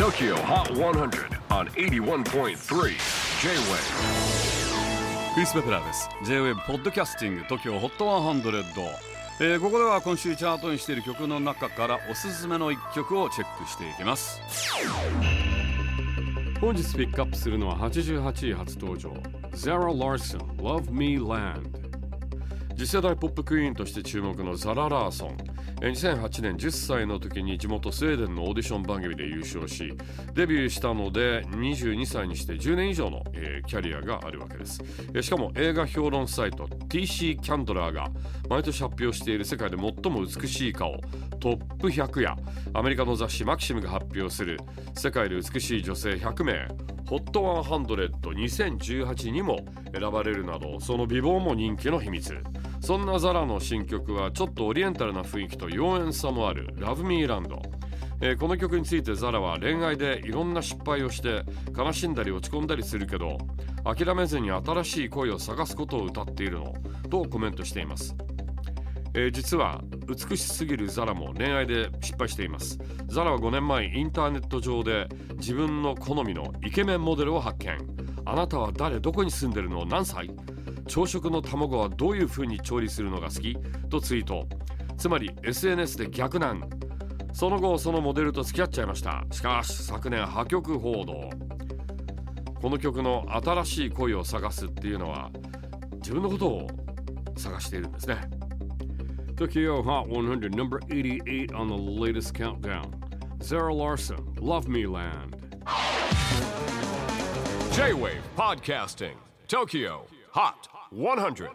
TOKYO HOT 100 on 81.3 J-WAVE クリス・ベプラーです。J-WAVE ポッドキャスティング TOKYO HOT 100、えー、ここでは今週チャートにしている曲の中からおすすめの一曲をチェックしていきます。本日ピックアップするのは88位初登場。Zara Larson Love Me Land 次世代ポップクイーンとして注目のザラ・ラーソン。2008年10歳の時に地元スウェーデンのオーディション番組で優勝しデビューしたので22歳にして10年以上の、えー、キャリアがあるわけです、しかも映画評論サイト TC キャンドラーが毎年発表している世界で最も美しい顔トップ100やアメリカの雑誌マキシムが発表する世界で美しい女性100名 HOT1002018 にも選ばれるなどその美貌も人気の秘密。そんなザラの新曲はちょっとオリエンタルな雰囲気と妖艶さもある Love Me Land えー、この曲についてザラは恋愛でいろんな失敗をして悲しんだり落ち込んだりするけど諦めずに新しい恋を探すことを歌っているのとコメントしています、えー、実は美しすぎるザラも恋愛で失敗しています。ザラは5年前インターネット上で自分の好みのイケメンモデルを発見。あなたは誰どこに住んでるの何歳？朝食の卵はどういう風に調理するのが好き？とツイート。つまり SNS で逆難その後そのモデルと付き合っちゃいましたしかし昨年破局報道この曲の新しい恋を探すっていうのは自分のことを探しているんですね Tokyo Hot 100 number 88 on the latest countdown Zara Larson Love Me Land J-Wave Podcasting Tokyo Hot 100.